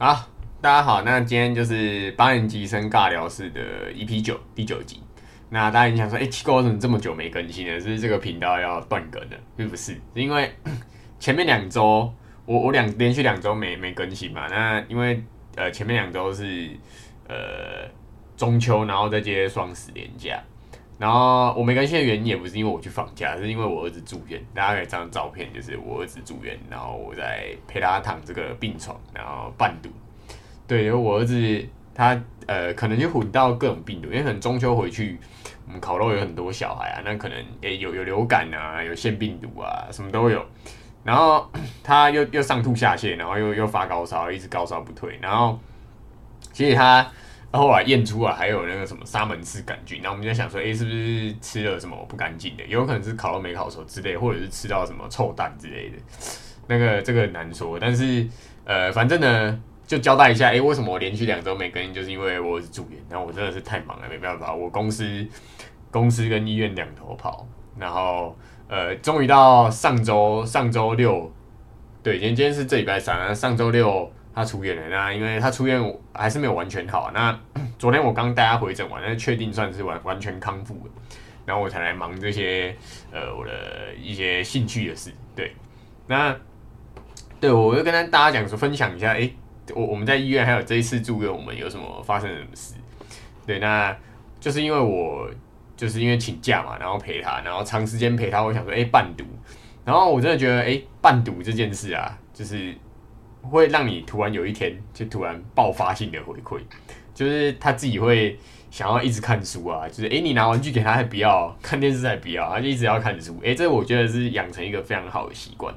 好，大家好，那今天就是八年级生尬聊室的 EP 九第九集。那大家想说，哎、奇怪，我怎么这么久没更新了？是是这个频道要断更了？并不是，是因为 前面两周我我两连续两周没没更新嘛。那因为呃前面两周是呃中秋，然后再接双十连假。然后我没更新的原因也不是因为我去放假，是因为我儿子住院。大家可以这张照片，就是我儿子住院，然后我在陪他躺这个病床，然后半毒。对，因为我儿子他呃可能就混到各种病毒，因为可能中秋回去，我们烤肉有很多小孩啊，那可能诶、有有流感啊，有腺病毒啊，什么都有。然后他又又上吐下泻，然后又又发高烧，一直高烧不退。然后其实他然后来验出来还有那个什么沙门氏杆菌，然后我们就在想说，诶、是不是吃了什么不干净的？有可能是烤肉没烤熟之类，或者是吃到什么臭蛋之类的。那个这个很难说，但是呃，反正呢。就交代一下，诶、为什么我连续两周没更新？就是因为我是住院，然后我真的是太忙了，没办法，我公司公司跟医院两头跑，然后呃，终于到上周上周六，对，今天今天是这礼拜三，上周六他出院了，那因为他出院还是没有完全好，那 昨天我刚带他回诊完，那确定算是完完全康复了，然后我才来忙这些呃我的一些兴趣的事，对，那对我就跟他大家讲说分享一下，诶、我我们在医院还有这一次住院，我们有什么发生什么事？对，那就是因为我就是因为请假嘛，然后陪他，然后长时间陪他，我想说，哎、伴读，然后我真的觉得，哎、伴读这件事啊，就是会让你突然有一天就突然爆发性的回馈，就是他自己会想要一直看书啊，就是哎、诶你拿玩具给他还不要，看电视还不要，他就一直要看书，哎、这我觉得是养成一个非常好的习惯。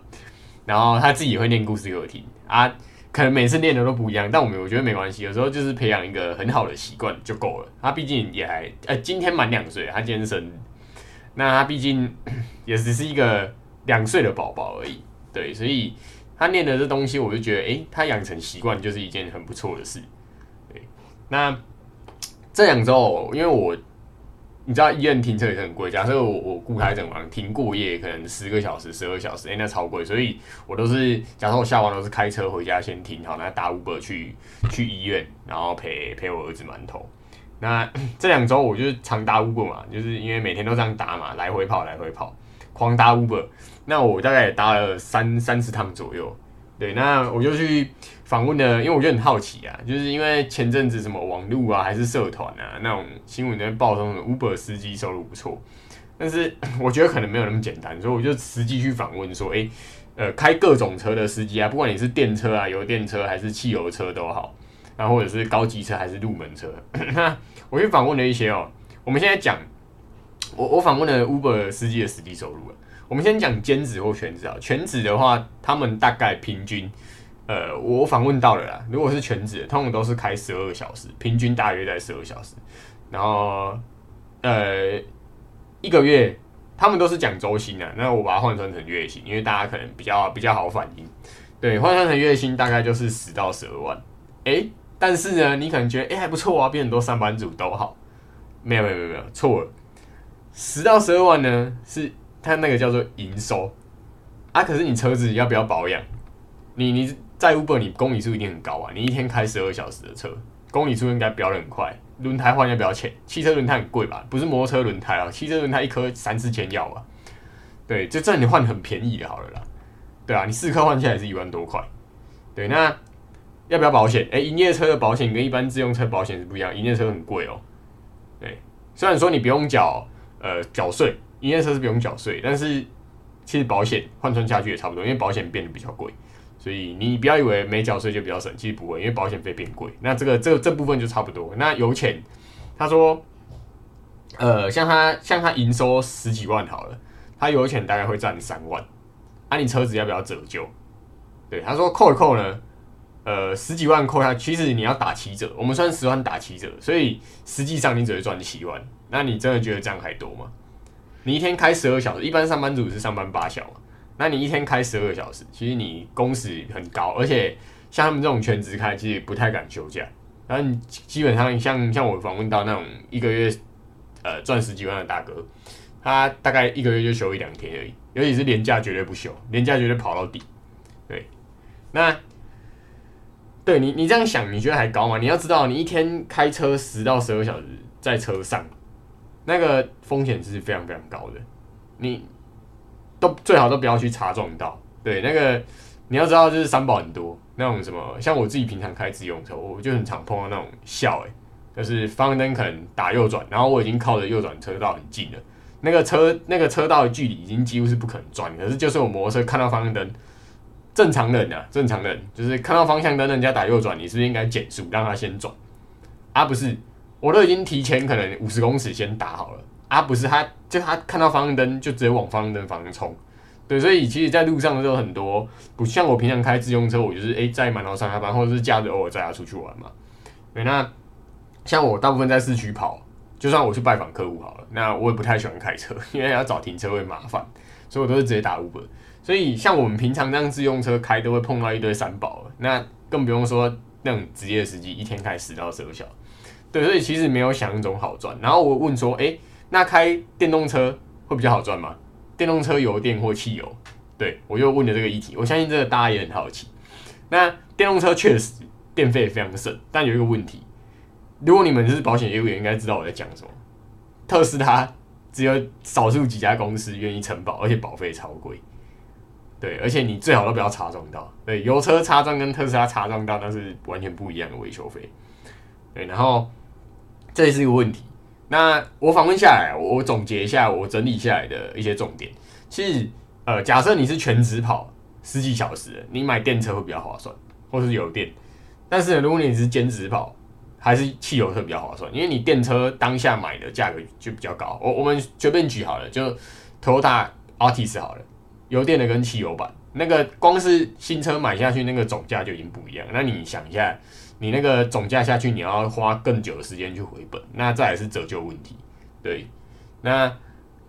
然后他自己会念故事给我听。啊，可能每次念的都不一样，但我们我觉得没关系，有时候就是培养一个很好的习惯就够了。他毕竟也还呃，今天满两岁，他今天生，那他毕竟也只是一个两岁的宝宝而已，对，所以他念的这东西，我就觉得，诶，他养成习惯就是一件很不错的事。对，那这两周，因为我你知道医院停车也是很贵，假设我我雇台整晚停过夜，可能十个小时、十二小时，哎、那超贵，所以我都是假设我下班都是开车回家先停好，那打 Uber 去去医院，然后陪陪我儿子馒头。那 这两周我就是常打 Uber 嘛，就是因为每天都这样打嘛，来回跑来回跑，狂打 Uber。那我大概也搭了三三十趟左右。对，那我就去访问了，因为我就很好奇啊，就是因为前阵子什么网络啊，还是社团啊那种新闻在报说什么 Uber 司机收入不错，但是 我觉得可能没有那么简单，所以我就实际去访问说，诶，呃，开各种车的司机啊，不管你是电车啊、油电车还是汽油车都好，然后或者是高级车还是入门车，那我去访问了一些哦、我们现在讲，我我访问了 Uber 司机的实际收入了。我们先讲兼职或全职啊。全职的话，他们大概平均，呃，我访问到了啦。如果是全职，通常都是开十二个小时，平均大约在十二小时。然后，呃，一个月他们都是讲周薪的，那我把它换算成月薪，因为大家可能比较比较好反应。对，换算成月薪大概就是十到十二万。诶，但是呢，你可能觉得诶还不错啊，比很多上班族都好。没有没有没有没有，错了。十到十二万呢，是它那个叫做营收啊。可是你车子要不要保养？你你在 Uber 你公里数一定很高啊，你一天开十二小时的车，公里数应该飙得很快。轮胎换要不要钱？汽车轮胎很贵吧？不是摩托车轮胎啊，汽车轮胎一颗三四千要吧？对，就这你换很便宜的好了啦。对啊，你四颗换下来是一万多块。对，那要不要保险？诶，营业车的保险跟一般自用车保险是不一样，营业车很贵哦、对，虽然说你不用缴呃缴税，营业车是不用缴税，但是其实保险换算下去也差不多，因为保险变得比较贵，所以你不要以为没缴税就比较省，其实不会，因为保险费变贵。那这个这这部分就差不多。那油钱，他说，呃，像他像他营收十几万好了，他油钱大概会占三万，啊，你车子要不要折旧？对，他说扣一扣呢，呃，十几万扣下，其实你要打七折，我们算十万打七折，所以实际上你只会赚七万。那你真的觉得这样还多吗？你一天开十二小时，一般上班族是上班八小时，那你一天开十二小时，其实你工时很高，而且像他们这种全职开，其实不太敢休假。然后你基本上像像我访问到那种一个月呃赚十几万的大哥，他大概一个月就休一两天而已，尤其是年假绝对不休，年假绝对跑到底。对，那对你，你这样想，你觉得还高吗？你要知道，你一天开车十到十二小时在车上，那个风险是非常非常高的。你都最好都不要去查撞到。对，那个你要知道，就是三宝很多那种什么，像我自己平常开自用车，我就很常碰到那种笑哎，就是方向灯可能打右转，然后我已经靠着右转车道很近了，那个车那个车道的距离已经几乎是不可能转，可是就是我摩托车看到方向灯。正常人啊，正常人就是看到方向灯，人家打右转，你是不是应该减速让他先转？啊，不是，我都已经提前可能五十公尺先打好了。啊，不是，他就他看到方向灯就直接往方向灯方向冲。对，所以其实，在路上的时候很多不像我平常开自用车，我就是诶在满头上下班，或者是假日偶尔载他出去玩嘛。对，那像我大部分在市区跑，就算我去拜访客户好了，那我也不太喜欢开车，因为要找停车位麻烦，所以我都是直接打 Uber。所以，像我们平常这样自用车开，都会碰到一堆三宝那更不用说那种职业司机，一天开十到十二小时。对，所以其实没有想象中好赚。然后我问说，哎，那开电动车会比较好赚吗？电动车油电或汽油？对我又问了这个议题。我相信这个大家也很好奇。那电动车确实电费非常省，但有一个问题，如果你们是保险业务员，应该知道我在讲什么。特斯拉只有少数几家公司愿意承保，而且保费超贵。对，而且你最好都不要擦撞到。对，油车擦撞跟特斯拉擦撞到，那是完全不一样的维修费。对，然后这也是一个问题。那我访问下来，我总结一下，我整理下来的一些重点。其实，呃，假设你是全职跑十几小时，你买电车会比较划算，或是油电。但是，如果你是兼职跑，还是汽油车比较划算，因为你电车当下买的价格就比较高。我我们随便举好了，就 Toyota Altis 好了。油电的跟汽油版，那个光是新车买下去，那个总价就已经不一样。那你想一下，你那个总价下去，你要花更久的时间去回本，那再也是折旧问题。对，那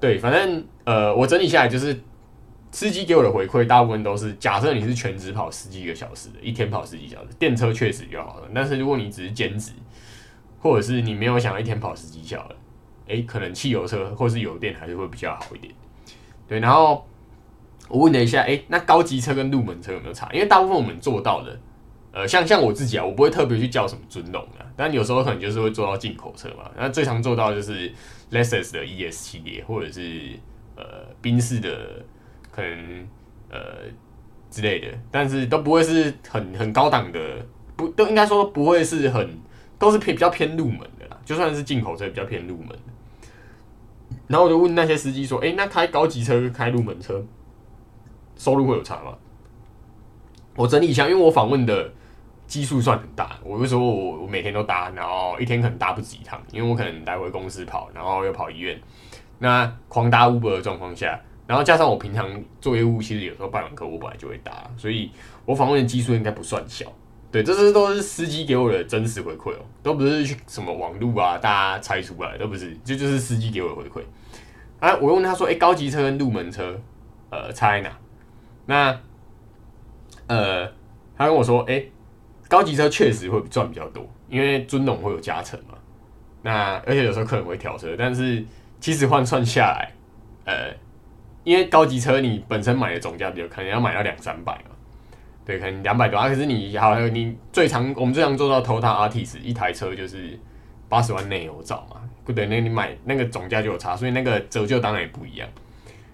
对，反正呃，我整理下来就是，司机给我的回馈大部分都是，假设你是全职跑十几个小时的，一天跑十几小时，电车确实比较好的。但是如果你只是兼职，或者是你没有想要一天跑十几小时，诶，可能汽油车或是油电还是会比较好一点。对，然后。我问了一下，哎，那高级车跟入门车有没有差？因为大部分我们做到的，呃，像像我自己啊，我不会特别去叫什么尊龙啊，但有时候可能就是会做到进口车嘛。那最常做到就是 Lexus 的 ES 系列，或者是呃宾士的可能呃之类的，但是都不会是很很高档的，不都应该说不会是很都是偏比较偏入门的啦。就算是进口车，比较偏入门。然后我就问那些司机说，哎，那开高级车开入门车？收入会有差吗？我整理一下，因为我访问的基数算很大，我就说我我每天都搭，然后一天可能搭不止一趟，因为我可能来回公司跑，然后又跑医院，那狂搭 Uber 的状况下，然后加上我平常做业务，其实有时候办完客户本来就会搭，所以我访问的基数应该不算小。对，这些都是司机给我的真实回馈哦，都不是去什么网路啊，大家猜出来都不是，就就是司机给我的回馈。啊，我问他说，哎，高级车跟入门车，呃，差在哪？那，呃，他跟我说，哎，高级车确实会赚比较多，因为尊龙会有加成嘛。那而且有时候客人会调车，但是其实换算下来，呃，因为高级车你本身买的总价比较可能要买到两三百嘛，对，可能两百多啊。可是你好，你最常我们最常做到头塔 artist 一台车就是八十万内有找嘛，不对，那你买那个总价就有差，所以那个折旧当然也不一样。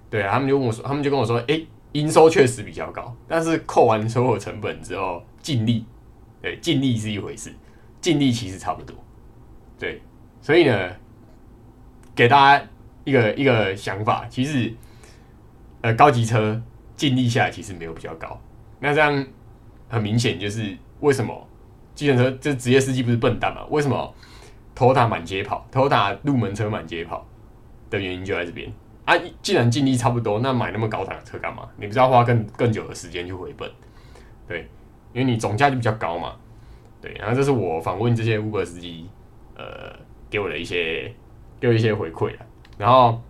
对啊，他们就问我说，他们就跟我说，哎。营收确实比较高，但是扣完所有成本之后，净利，对，尽力是一回事，尽力其实差不多，对，所以呢，给大家一个一个想法，其实，呃，高级车尽力下来其实没有比较高，那这样很明显就是为什么，计程车这职业司机不是笨蛋嘛？为什么头塔满街跑，头塔入门车满街跑的原因就在这边。啊，既然尽力差不多，那买那么高档的车干嘛？你不是要花更更久的时间去回本？对，因为你总价就比较高嘛。对，然后这是我访问这些 Uber 司机，呃，给我的一些给我一些回馈了。然后，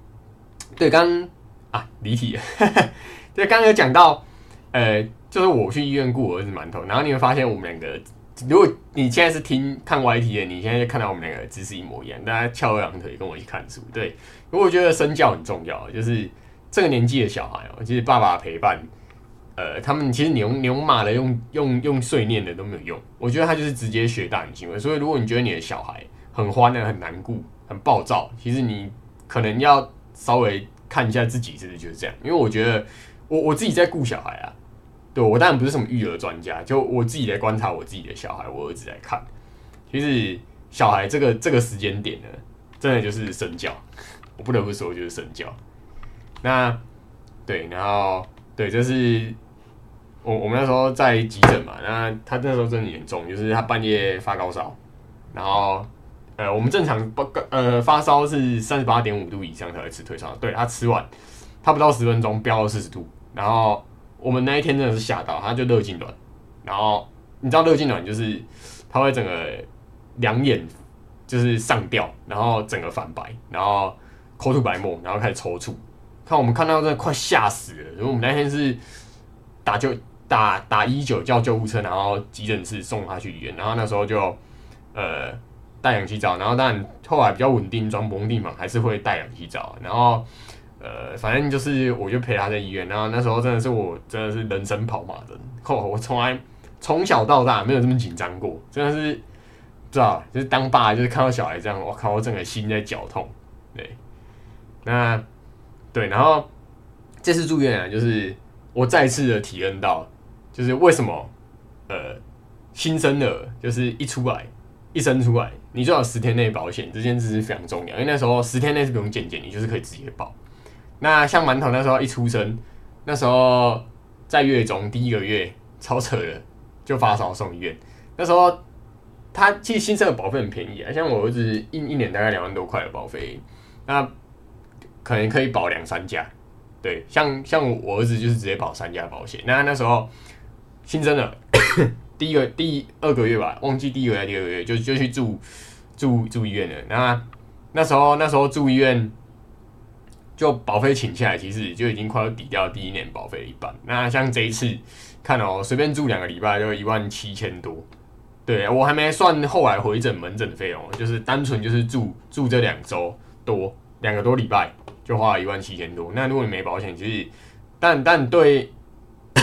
对，刚啊离题，对，刚刚有讲到，呃，就是我去医院雇我儿子馒头，然后你会发现我们两个。如果你现在是听看 YT 的，你现在就看到我们两个姿势一模一样，大家翘二郎腿跟我一起看书。对，因为我觉得身教很重要，就是这个年纪的小孩哦，其实爸爸陪伴，呃，他们其实你用你用骂的，用用用碎念的都没有用。我觉得他就是直接学大人行为。所以如果你觉得你的小孩很欢乐、很难过、很暴躁，其实你可能要稍微看一下自己是不是就是这样。因为我觉得我我自己在顾小孩啊，对我当然不是什么育儿专家，就我自己来观察我自己的小孩，我儿子来看，其实小孩这个这个时间点呢，真的就是身教。我不得不说，就是身教。那对，然后对，这是。我我们那时候在急诊嘛，那他那时候真的严重，就是他半夜发高烧，然后呃，我们正常不呃发烧是三十八点五度以上才会吃退烧，对他吃完，他不到十分钟飙到四十度，然后我们那一天真的是吓到，他就热痉挛，然后你知道热痉挛就是他会整个两眼就是上吊，然后整个反白，然后口吐白沫，然后开始抽搐，看我们看到真的快吓死了，因为我们那天是打就。打打一九叫救护车，然后急诊室送他去医院，然后那时候就呃带氧气罩，然后但后来比较稳定，装绷定嘛，还是会带氧气罩，然后呃反正就是我就陪他在医院，然后那时候真的是我真的是人生跑马灯，我从来从小到大没有这么紧张过，真的是知道就是当爸就是看到小孩这样，我靠我整个心在绞痛，对，那对，然后这次住院啊，就是我再次的体验到。就是为什么，呃，新生儿就是一出来，一生出来，你最好十天内保险这件事是非常重要，因为那时候十天内是不用检检，你就是可以直接保。那像馒头那时候一出生，那时候在月中第一个月超扯的，就发烧送医院。那时候他其实新生儿保费很便宜啊，像我儿子一一年大概两万多块的保费，那可能可以保两三家。对，像像我儿子就是直接保三家保险。那那时候。新生的 第一个第二个月吧，忘记第一个还是第二个月，就就去住住住医院了。那那时候那时候住医院，就保费请下来，其实就已经快要抵掉第一年保费一半。那像这一次看哦，随便住两个礼拜就一万七千多。对我还没算后来回诊门诊费用，就是单纯就是住住这两周多两个多礼拜就花了一万七千多。那如果你没保险，其实但但对。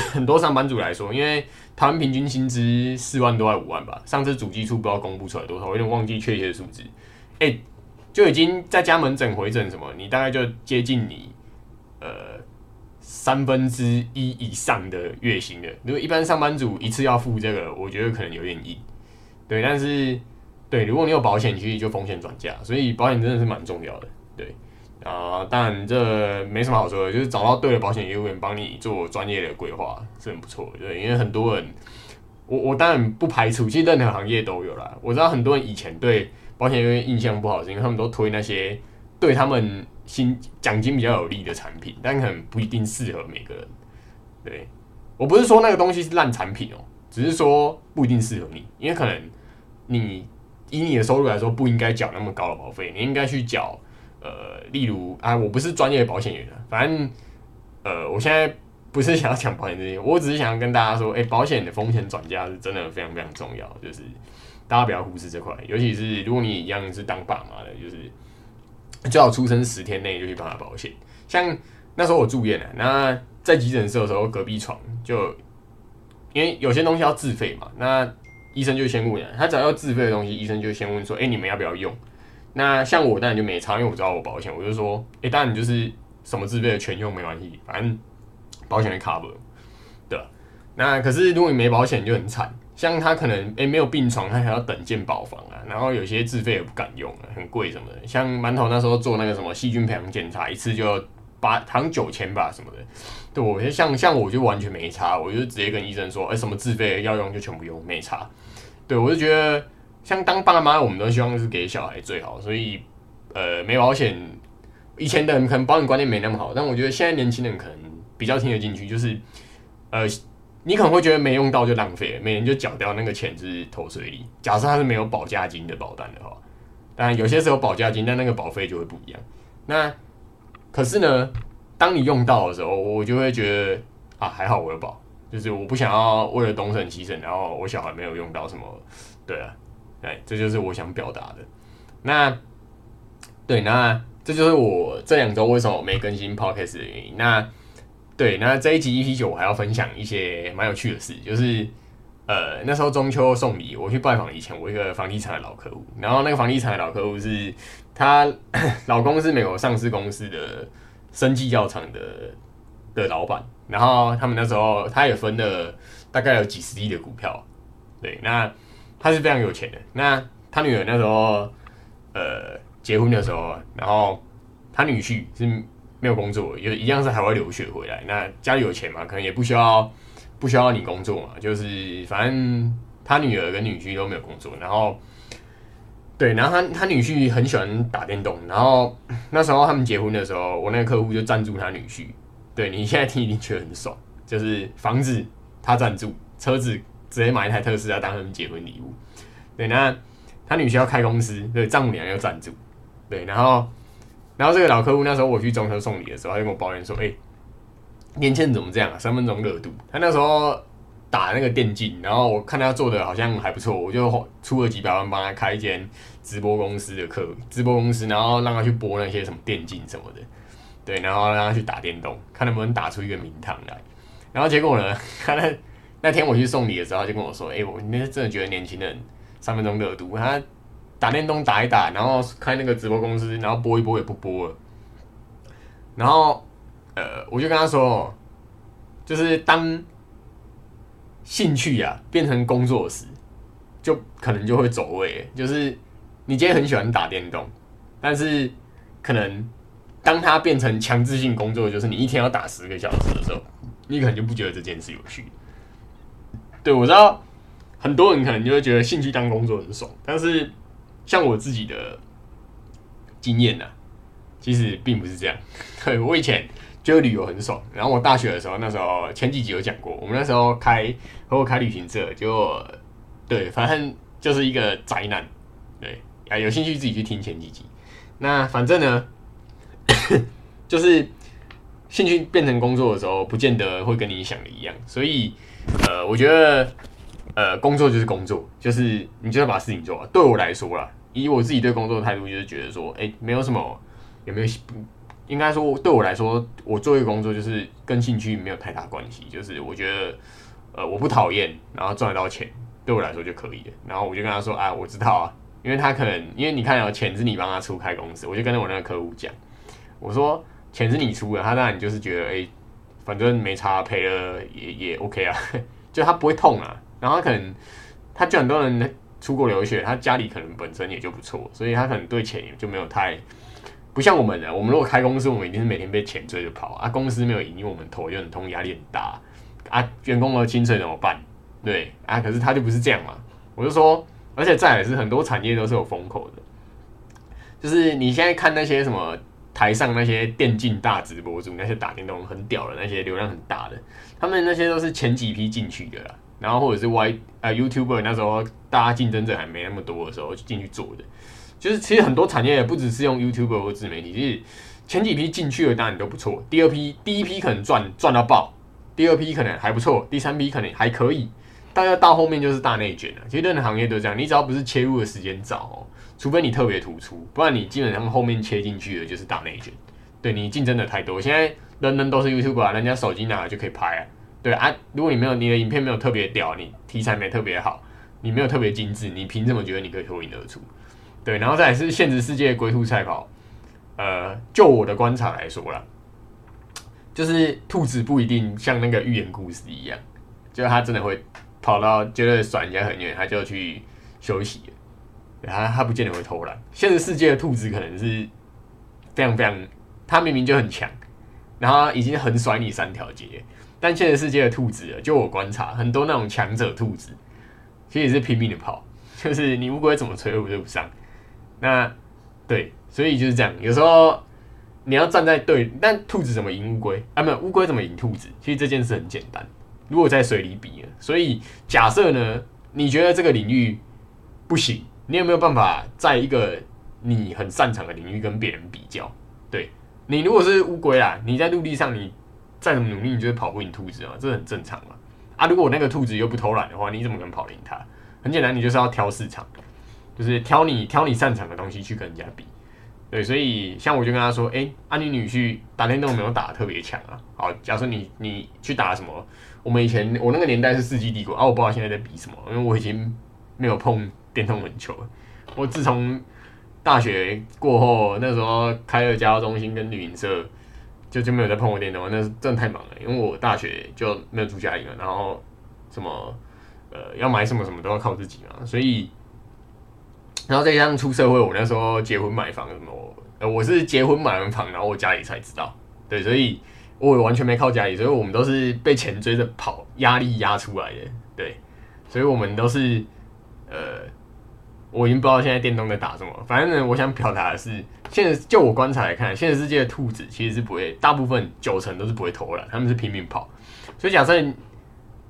很多上班族来说，因为台湾平均薪资四万多还五万吧，上次主机处不知道公布出来多少，我有点忘记确切的数字。哎，就已经在家门诊回诊什么，你大概就接近你呃三分之一以上的月薪了。如果一般上班族一次要付这个，我觉得可能有点硬。对，但是对，如果你有保险，其实就风险转嫁，所以保险真的是蛮重要的。对。啊，但这没什么好说的，就是找到对的保险业务员帮你做专业的规划是很不错的。对，因为很多人，我我当然不排除，其实任何行业都有啦。我知道很多人以前对保险业务员印象不好，是因为他们都推那些对他们薪奖金比较有利的产品，但可能不一定适合每个人。对我不是说那个东西是烂产品哦，只是说不一定适合你，因为可能你以你的收入来说不应该缴那么高的保费，你应该去缴。呃，例如啊，我不是专业的保险员反正呃，我现在不是想要讲保险这些，我只是想要跟大家说，哎，保险的风险转嫁是真的非常非常重要，就是大家不要忽视这块，尤其是如果你一样是当爸妈的，就是最好出生十天内就去帮他保险。像那时候我住院了，那在急诊室的时候，隔壁床就因为有些东西要自费嘛，那医生就先问了，他只要要自费的东西，医生就先问说，哎，你们要不要用？那像我当然就没差，因为我知道我保险，我就说，哎，当然你就是什么自费的全用没关系，反正保险会 cover，对？那可是如果你没保险就很惨，像他可能哎没有病床，他还要等建保房啊，然后有些自费也不敢用啊，很贵什么的。像馒头那时候做那个什么细菌培养检查，一次就要八好像九千吧什么的，对我像像我就完全没差，我就直接跟医生说，哎，什么自费要用就全部用，没差。对我就觉得。像当爸妈，我们都希望是给小孩最好，所以，呃，没保险，以前的人可能保险观念没那么好，但我觉得现在年轻人可能比较听得进去，就是，呃，你可能会觉得没用到就浪费，每年就缴掉那个钱就是投水里。假设他是没有保价金的保单的话，当然有些时候保价金，但那个保费就会不一样。那可是呢，当你用到的时候，我就会觉得啊，还好我有保，就是我不想要为了东省西省，然后我小孩没有用到什么，对啊。哎，这就是我想表达的。那对，那这就是我这两周为什么没更新 podcast 的原因。那对，那这一集 EP 九我还要分享一些蛮有趣的事，就是呃那时候中秋送礼，我去拜访以前我一个房地产的老客户，然后那个房地产的老客户是他老公是美国上市公司的生技药厂的的老板，然后他们那时候他也分了大概有几十亿的股票，对，那他是非常有钱的，那他女儿那时候呃结婚的时候，然后他女婿是。没有工作，也一样是海外留学回来。那家里有钱嘛，可能也不需要不需要你工作嘛。就是反正他女儿跟女婿都没有工作，然后对，然后他他女婿很喜欢打电动。然后那时候他们结婚的时候，我那个客户就赞助他女婿。对你现在听一定觉得很爽，就是房子他赞助，车子直接买一台特斯拉当他们结婚礼物。对，那他女婿要开公司，对，丈母娘要赞助，对，然后。然后这个老客户那时候我去中车送礼的时候，他就跟我抱怨说：“哎，年轻人怎么这样啊？三分钟热度。”他那时候打那个电竞，然后我看他做的好像还不错，我就出了几百万帮他开一间直播公司的课，直播公司，然后让他去播那些什么电竞什么的，对，然后让他去打电动，看能不能打出一个名堂来。然后结果呢，他那那天我去送礼的时候，他就跟我说：“哎，我那真的觉得年轻人三分钟热度。”他打电动打一打，然后开那个直播公司，然后播一播也不播了。然后，呃，我就跟他说，就是当兴趣呀变成工作时，就可能就会走位。就是你今天很喜欢打电动，但是可能当它变成强制性工作，就是你一天要打十个小时的时候，你可能就不觉得这件事有趣。对我知道很多人可能就会觉得兴趣当工作很爽，但是。像我自己的经验呢，其实并不是这样。对我以前觉得旅游很爽，然后我大学的时候，那时候前几集有讲过，我们那时候开和我开旅行社，就对，反正就是一个宅男。对啊，有兴趣自己去听前几集。那反正呢，就是兴趣变成工作的时候，不见得会跟你想的一样。所以，呃，我觉得。呃，工作就是工作，就是你就要把事情做完。对我来说啦，以我自己对工作的态度，就是觉得说，哎，没有什么，有没有？应该说，对我来说，我做一个工作就是跟兴趣没有太大关系。就是我觉得，呃，我不讨厌，然后赚得到钱，对我来说就可以了。然后我就跟他说，啊，我知道啊，因为他可能，因为你看，有钱是你帮他出开公司，我就跟我那个客户讲，我说钱是你出的，他当然就是觉得，哎，反正没差，赔了也也 OK 啊，就他不会痛啊。然后他可能，他就很多人出国留学，他家里可能本身也就不错，所以他可能对钱也就没有太不像我们的。我们如果开公司，我们一定是每天被钱追着跑啊。公司没有盈利，我们头就很痛，压力很大啊。员工的薪水怎么办？对啊，可是他就不是这样嘛。我就说，而且再也是很多产业都是有风口的，就是你现在看那些什么台上那些电竞大直播主，那些打电动很屌的那些流量很大的，他们那些都是前几批进去的啦。然后或者是 Y 呃 YouTuber 那时候大家竞争者还没那么多的时候进去做的，就是其实很多产业也不只是用 YouTuber 或自媒体，其实前几批进去的当然都不错，第二批第一批可能赚赚到爆，第二批可能还不错，第三批可能还可以，大家到后面就是大内卷了。其实任何行业都这样，你只要不是切入的时间早，除非你特别突出，不然你基本上后面切进去的就是大内卷。对你竞争的太多，现在人人都是 YouTube 啊人家手机拿了就可以拍啊。对啊，如果你没有你的影片没有特别屌，你题材没特别好，你没有特别精致，你凭什么觉得你可以脱颖而出？对，然后再是现实世界龟兔赛跑，呃，就我的观察来说啦，就是兔子不一定像那个寓言故事一样，就它真的会跑到觉得甩人家很远，它就去休息，它它不见得会偷懒。现实世界的兔子可能是非常非常，它明明就很强，然后已经很甩你三条街。但现实世界的兔子，就我观察，很多那种强者兔子，其实也是拼命的跑，就是你乌龟怎么追都追不上。那对，所以就是这样。有时候你要站在对，但兔子怎么赢乌龟啊？没有乌龟怎么赢兔子？其实这件事很简单。如果在水里比，所以假设呢，你觉得这个领域不行，你有没有办法在一个你很擅长的领域跟别人比较？对你如果是乌龟啦，你在陆地上你。再怎么努力，你就会跑不赢兔子啊，这很正常嘛。啊，如果那个兔子又不偷懒的话，你怎么可能跑赢它？很简单，你就是要挑市场，就是挑你挑你擅长的东西去跟人家比。对，所以像我就跟他说，哎，啊你女婿打电动没有打特别强啊？好，假设你你去打什么？我们以前我那个年代是世纪帝国啊，我不知道现在在比什么，因为我已经没有碰电动门球。我自从大学过后，那时候开了加中心跟旅行社，就就没有再碰过电动，那是真的太忙了，因为我大学就没有住家里了，然后什么呃要买什么什么都要靠自己嘛，所以。然后再加上出社会，我那时候结婚买房什么，呃，我是结婚买完房，然后我家里才知道，对，所以我完全没靠家里，所以我们都是被钱追着跑，压力压出来的，对，所以我们都是，呃，我已经不知道现在电动在打什么，反正呢，我想表达的是，现在就我观察来看，现实世界的兔子其实是不会，大部分九成都是不会偷懒，他们是拼命跑，所以假设，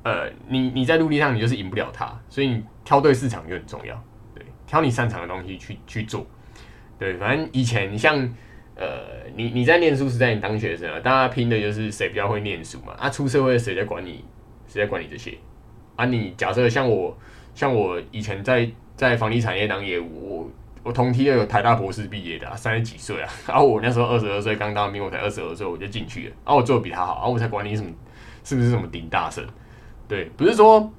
呃，你你在陆地上你就是赢不了他，所以你挑对市场就很重要。对挑你擅长的东西去去做，对，反正以前像呃，你你在念书时代，你当学生啊，大家拼的就是谁比较会念书嘛。啊，出社会谁在管你？谁在管你这些？啊，你假设像我，像我以前在在房地产业当业务，我我同梯的有台大博士毕业的，三十几岁啊，然 后我那时候二十二岁刚当兵，我才二十二岁我就进去了，然啊，我做的比他好，然啊，我才管你什么是不是什么顶大生？对，不是说。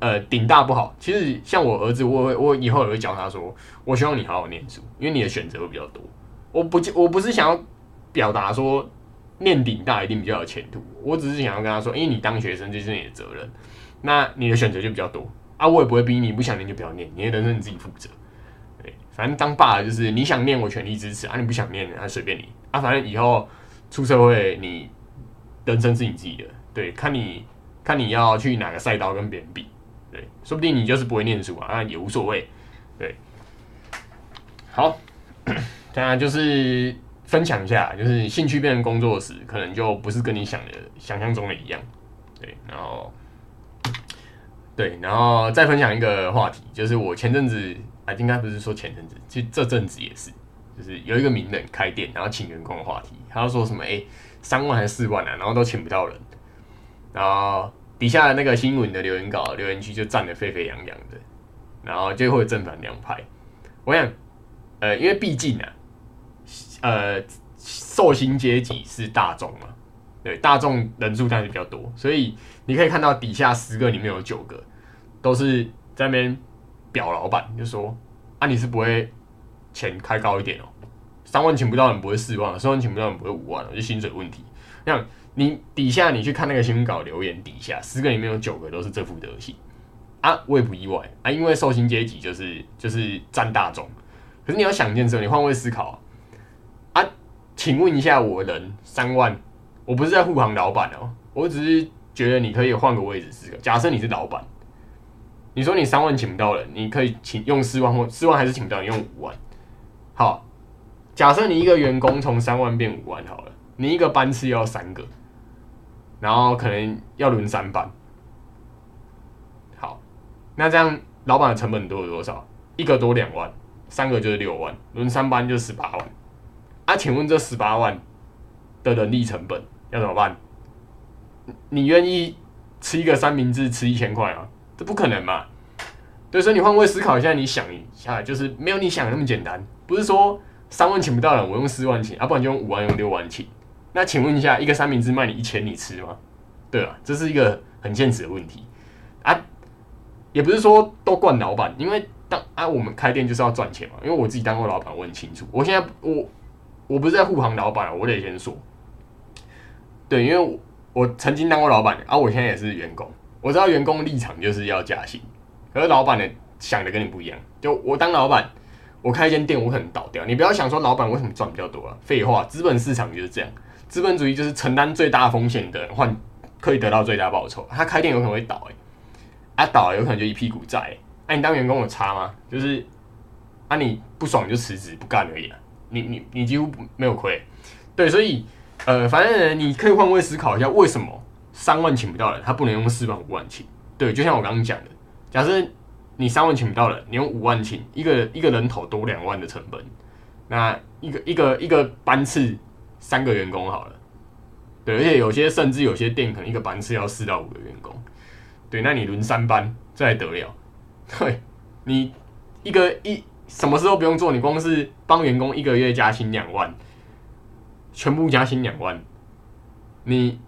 呃，顶大不好。其实像我儿子，我我以后也会教他说，我希望你好好念书，因为你的选择会比较多。我不我不是想要表达说念顶大一定比较有前途，我只是想要跟他说，因为你当学生就是你的责任，那你的选择就比较多啊。我也不会逼你，不想念就不要念，你的人生你自己负责。对，反正当爸就是你想念我全力支持啊，你不想念那随便你啊。反正以后出社会，你人生是你自己的，对，看你看你要去哪个赛道跟别人比。对，说不定你就是不会念书啊，那也无所谓。对，好，当然就是分享一下，就是兴趣变成工作时，可能就不是跟你想的想象中的一样。对，然后，对，然后再分享一个话题，就是我前阵子啊，应该不是说前阵子，其实这阵子也是，就是有一个名人开店，然后请员工的话题，他说什么？哎，三万还是四万啊？然后都请不到人，然后。底下的那个新闻的留言稿留言区就站得沸沸扬扬的，然后就会正反两派。我想，呃，因为毕竟啊，呃，寿星阶级是大众嘛，对，大众人数当然比较多，所以你可以看到底下十个里面有九个都是在那边表老板，就说啊，你是不会钱开高一点哦，三万请不到人不会四万，四万请不到人不会五万，就薪水问题，像。你底下你去看那个新闻稿留言底下，十个里面有九个都是这副德行啊，我也不意外啊，因为受薪阶级就是就是占大众。可是你要想一件事，你换位思考啊，请问一下，我人三万，我不是在护航老板哦，我只是觉得你可以换个位置思考。假设你是老板，你说你三万请不到人，你可以请用四万或四万还是请不到，你用五万。好，假设你一个员工从三万变五万好了，你一个班次要三个。然后可能要轮三班，好，那这样老板的成本多有多少？一个多两万，三个就是六万，轮三班就十八万。啊，请问这十八万的人力成本要怎么办？你愿意吃一个三明治吃一千块吗？这不可能嘛！对，所以你换位思考一下，你想一下，就是没有你想的那么简单。不是说三万请不到人，我用四万请，啊，不然就用五万用六万请。那请问一下，一个三明治卖你一千，你吃吗？对啊，这是一个很现实的问题啊，也不是说都怪老板，因为当啊我们开店就是要赚钱嘛。因为我自己当过老板，我很清楚。我现在我我不是在护航老板，我得先说，对，因为我我曾经当过老板，啊，我现在也是员工，我知道员工立场就是要加薪，可是老板的想的跟你不一样。就我当老板，我开一间店，我可能倒掉。你不要想说老板为什么赚比较多啊？废话，资本市场就是这样。资本主义就是承担最大风险的人换可以得到最大报酬。他开店有可能会倒哎，啊倒有可能就一屁股债。那你当员工有差吗？就是啊你不爽就辞职不干而已啊。你你你几乎没有亏。对，所以呃反正你可以换位思考一下，为什么三万请不到人，他不能用四万五万请？对，就像我刚刚讲的，假设你三万请不到人，你用五万请，一个一个人头多两万的成本，那一个一个一个班次。三个员工好了，对，而且有些甚至有些店可能一个班次要四到五个员工，对，那你轮三班这还得了？对，你一个一什么事都不用做，你光是帮员工一个月加薪两万，全部加薪两万，你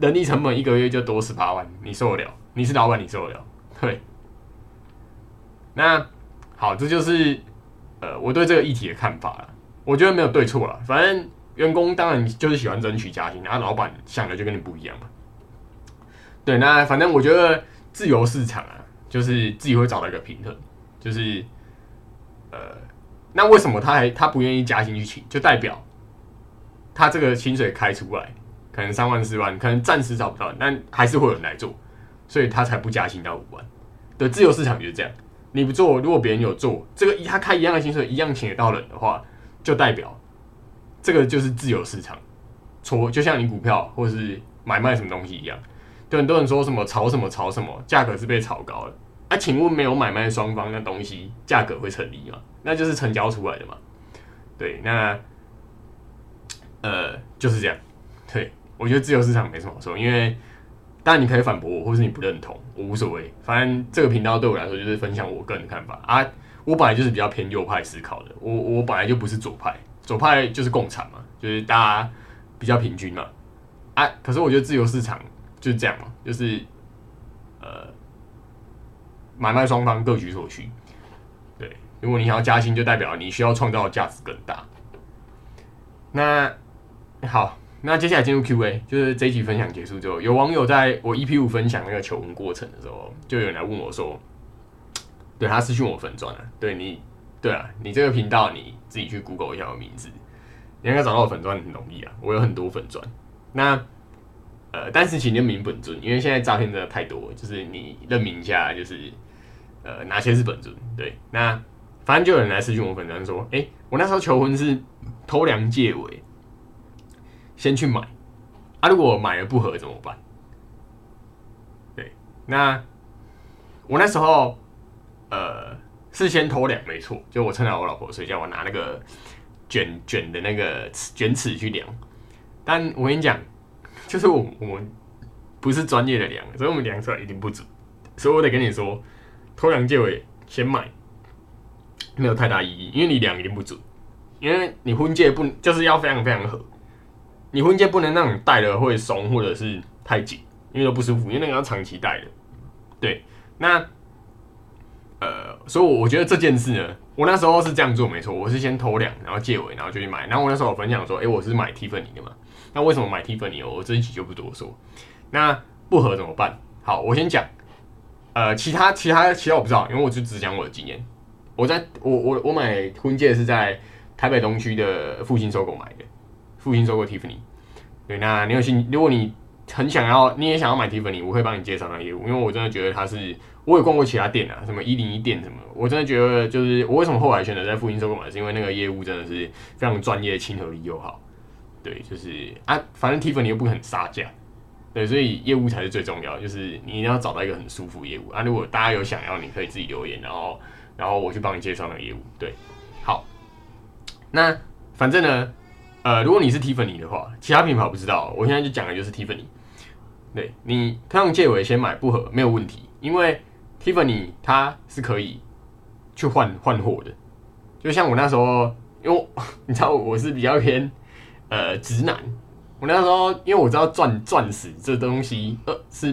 人力成本一个月就多十八万，你受得了？你是老板，你受得了？对。那好，这就是呃我对这个议题的看法了。我觉得没有对错了，反正员工当然就是喜欢争取加薪，然后老板想的就跟你不一样嘛。对，那反正我觉得自由市场啊，就是自己会找到一个平衡，就是呃，那为什么他还他不愿意加薪去请，就代表他这个薪水开出来，可能三万四万，可能暂时找不到，但还是会有人来做，所以他才不加薪到五万。对，自由市场就是这样，你不做，如果别人有做，这个他开一样的薪水，一样请得到人的话。就代表这个就是自由市场，错就像你股票或是买卖什么东西一样，对很多人说什么炒什么炒什么，价格是被炒高了。啊，请问没有买卖双方，那东西价格会成立吗？那就是成交出来的嘛。对，那呃就是这样。对我觉得自由市场没什么好说，因为当然你可以反驳我，或是你不认同，我无所谓。反正这个频道对我来说就是分享我个人的看法啊。我本来就是比较偏右派思考的，我我本来就不是左派，左派就是共产嘛，就是大家比较平均嘛，啊，可是我觉得自由市场就是这样嘛，就是呃买卖双方各取所需，对，如果你想要加薪，就代表你需要创造的价值更大。那好，那接下来进入 Q&A，就是这一集分享结束之后，有网友在我 EP 五分享那个求婚过程的时候，就有人来问我说。对他私讯我粉钻了，对你，对啊，你这个频道你自己去 Google 一下我名字，你应该找到我粉钻很容易啊，我有很多粉钻。那呃，但是请认明本尊，因为现在诈骗真的太多，就是你认明一下，就是呃哪些是本尊。对，那反正就有人来私讯我粉钻说，哎，我那时候求婚是偷梁借尾，先去买，啊，如果买了不合怎么办？对，那我那时候。呃，是先偷量没错，就我趁着我老婆睡觉，我拿那个卷卷的那个卷尺去量。但我跟你讲，就是我我们不是专业的量，所以我们量出来一定不准。所以我得跟你说，偷量借尾先买，没有太大意义，因为你量一定不准，因为你婚戒不就是要非常非常合，你婚戒不能让你戴了会松或者是太紧，因为都不舒服，因为那个要长期戴的。对，那。呃，所以我觉得这件事呢，我那时候是这样做没错，我是先偷量，然后借尾，然后就去买。然后我那时候有分享说，哎，我是买 Tiffany 的嘛。那为什么买 Tiffany？我这一集就不多说。那不合怎么办？好，我先讲。呃，其他其他其他我不知道，因为我就只讲我的经验。我在我我我买婚戒是在台北东区的复兴收购买的，复兴收购 Tiffany。对，那你有兴，如果你很想要，你也想要买 Tiffany，我会帮你介绍那个业务，因为我真的觉得它是。我也逛过其他店啊，什么一零一店什么，我真的觉得就是我为什么后来选择在复兴收购买，是因为那个业务真的是非常专业、亲和力又好。对，就是啊，反正 Tiffany 又不肯杀价，对，所以业务才是最重要，就是你一定要找到一个很舒服业务啊。如果大家有想要，你可以自己留言，然后然后我去帮你介绍那个业务。对，好，那反正呢，呃，如果你是 Tiffany 的话，其他品牌我不知道，我现在就讲的就是 Tiffany。对你，他用借尾先买不合没有问题，因为。Tiffany 它是可以去换换货的，就像我那时候，因为 你知道我是比较偏呃直男，我那时候因为我知道钻钻石这东西呃是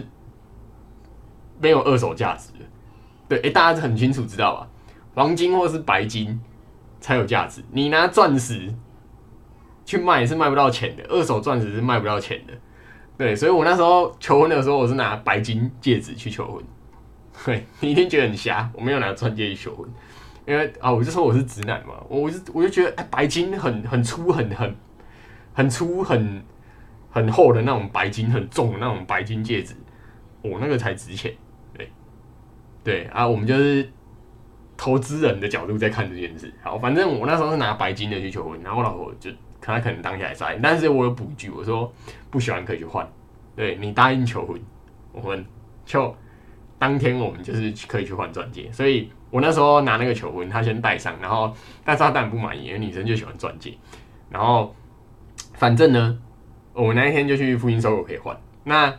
没有二手价值的，对，哎，大家很清楚知道吧？黄金或是白金才有价值，你拿钻石去卖是卖不到钱的，二手钻石是卖不到钱的，对，所以我那时候求婚的时候，我是拿白金戒指去求婚。对 你一定觉得很瞎，我没有拿钻戒去求婚，因为啊，我就说我是直男嘛，我我就我就觉得哎，白金很很粗，很很很粗，很很厚的那种白金，很重的那种白金戒指，我那个才值钱。对对啊，我们就是投资人的角度在看这件事。好，反正我那时候是拿白金的去求婚，然后我老婆就他可能当下在，但是我有补句，我说不喜欢可以去换。对你答应求婚，我们就。当天我们就是可以去换钻戒，所以我那时候拿那个求婚，他先戴上，然后但是他当然不满意，因为女生就喜欢钻戒。然后反正呢，我那一天就去复兴收购可以换。那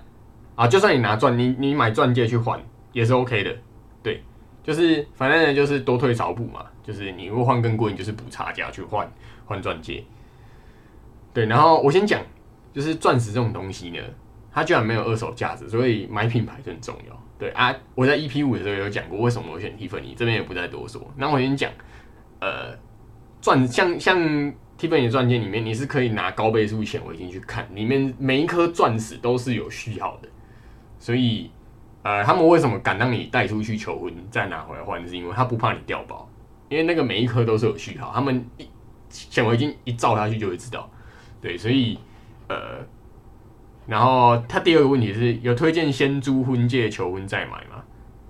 啊，就算你拿钻，你你买钻戒去换也是 OK 的，对，就是反正呢就是多退少补嘛，就是你如果换更贵，你就是补差价去换换钻戒。对，然后我先讲，就是钻石这种东西呢，它居然没有二手价值，所以买品牌就很重要。对啊，我在 EP 五的时候有讲过为什么我选 Tiffany，这边也不再多说。那我先讲，呃，钻像像 Tiffany 的钻戒里面，你是可以拿高倍数显微镜去看，里面每一颗钻石都是有序号的，所以呃，他们为什么敢让你带出去求婚再拿回来换，是因为他不怕你掉包，因为那个每一颗都是有序号，他们一显微镜一照下去就会知道。对，所以呃。然后他第二个问题是有推荐先租婚戒求婚再买吗？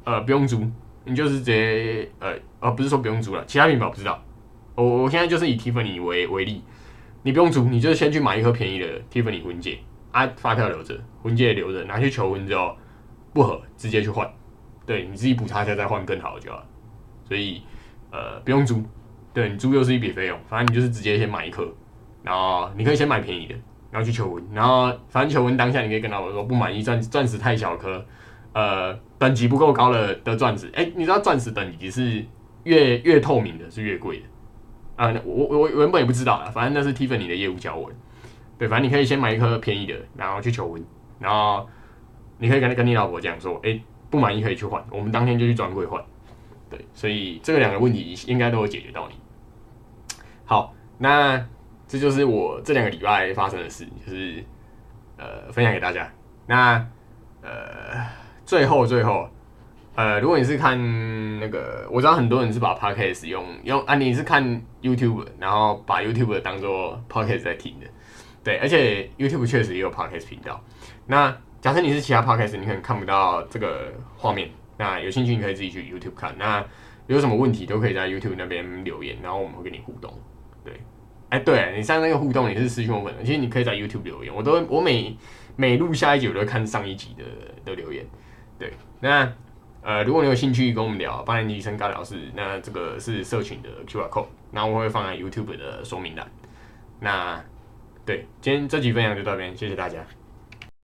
呃，不用租，你就是直接呃呃，不是说不用租了，其他品牌我不知道。我我现在就是以 Tiffany 为为例，你不用租，你就先去买一颗便宜的 Tiffany 婚戒，啊，发票留着，婚戒留着，拿去求婚之后不合，直接去换，对你自己补差价再换更好的就好。所以呃不用租，对你租又是一笔费用，反正你就是直接先买一颗，然后你可以先买便宜的。然后去求婚，然后反正求婚当下你可以跟老婆说不满意钻钻石太小颗，呃，等级不够高了的钻石，哎，你知道钻石等级是越越透明的是越贵的，啊，我我原本也不知道啊，反正那是 Tiffany 的业务教我，对，反正你可以先买一颗便宜的，然后去求婚，然后你可以跟他跟你老婆讲说，哎，不满意可以去换，我们当天就去专柜换，对，所以这个两个问题应该都会解决到你。好，那。这就是我这两个礼拜发生的事，就是呃分享给大家。那呃最后最后呃，如果你是看那个，我知道很多人是把 podcast 用用啊，你是看 YouTube，然后把 YouTube 当做 podcast 在听的，对，而且 YouTube 确实也有 podcast 频道。那假设你是其他 podcast，你可能看不到这个画面，那有兴趣你可以自己去 YouTube 看。那有什么问题都可以在 YouTube 那边留言，然后我们会跟你互动，对。哎，对你上那个互动也是私信我们的，其实你可以在 YouTube 留言，我都我每每录下一集我都看上一集的的留言。对，那呃，如果你有兴趣跟我们聊八年级生尬聊室，那这个是社群的 QR code，那我会放在 YouTube 的说明栏。那对，今天这集分享就到这边，谢谢大家。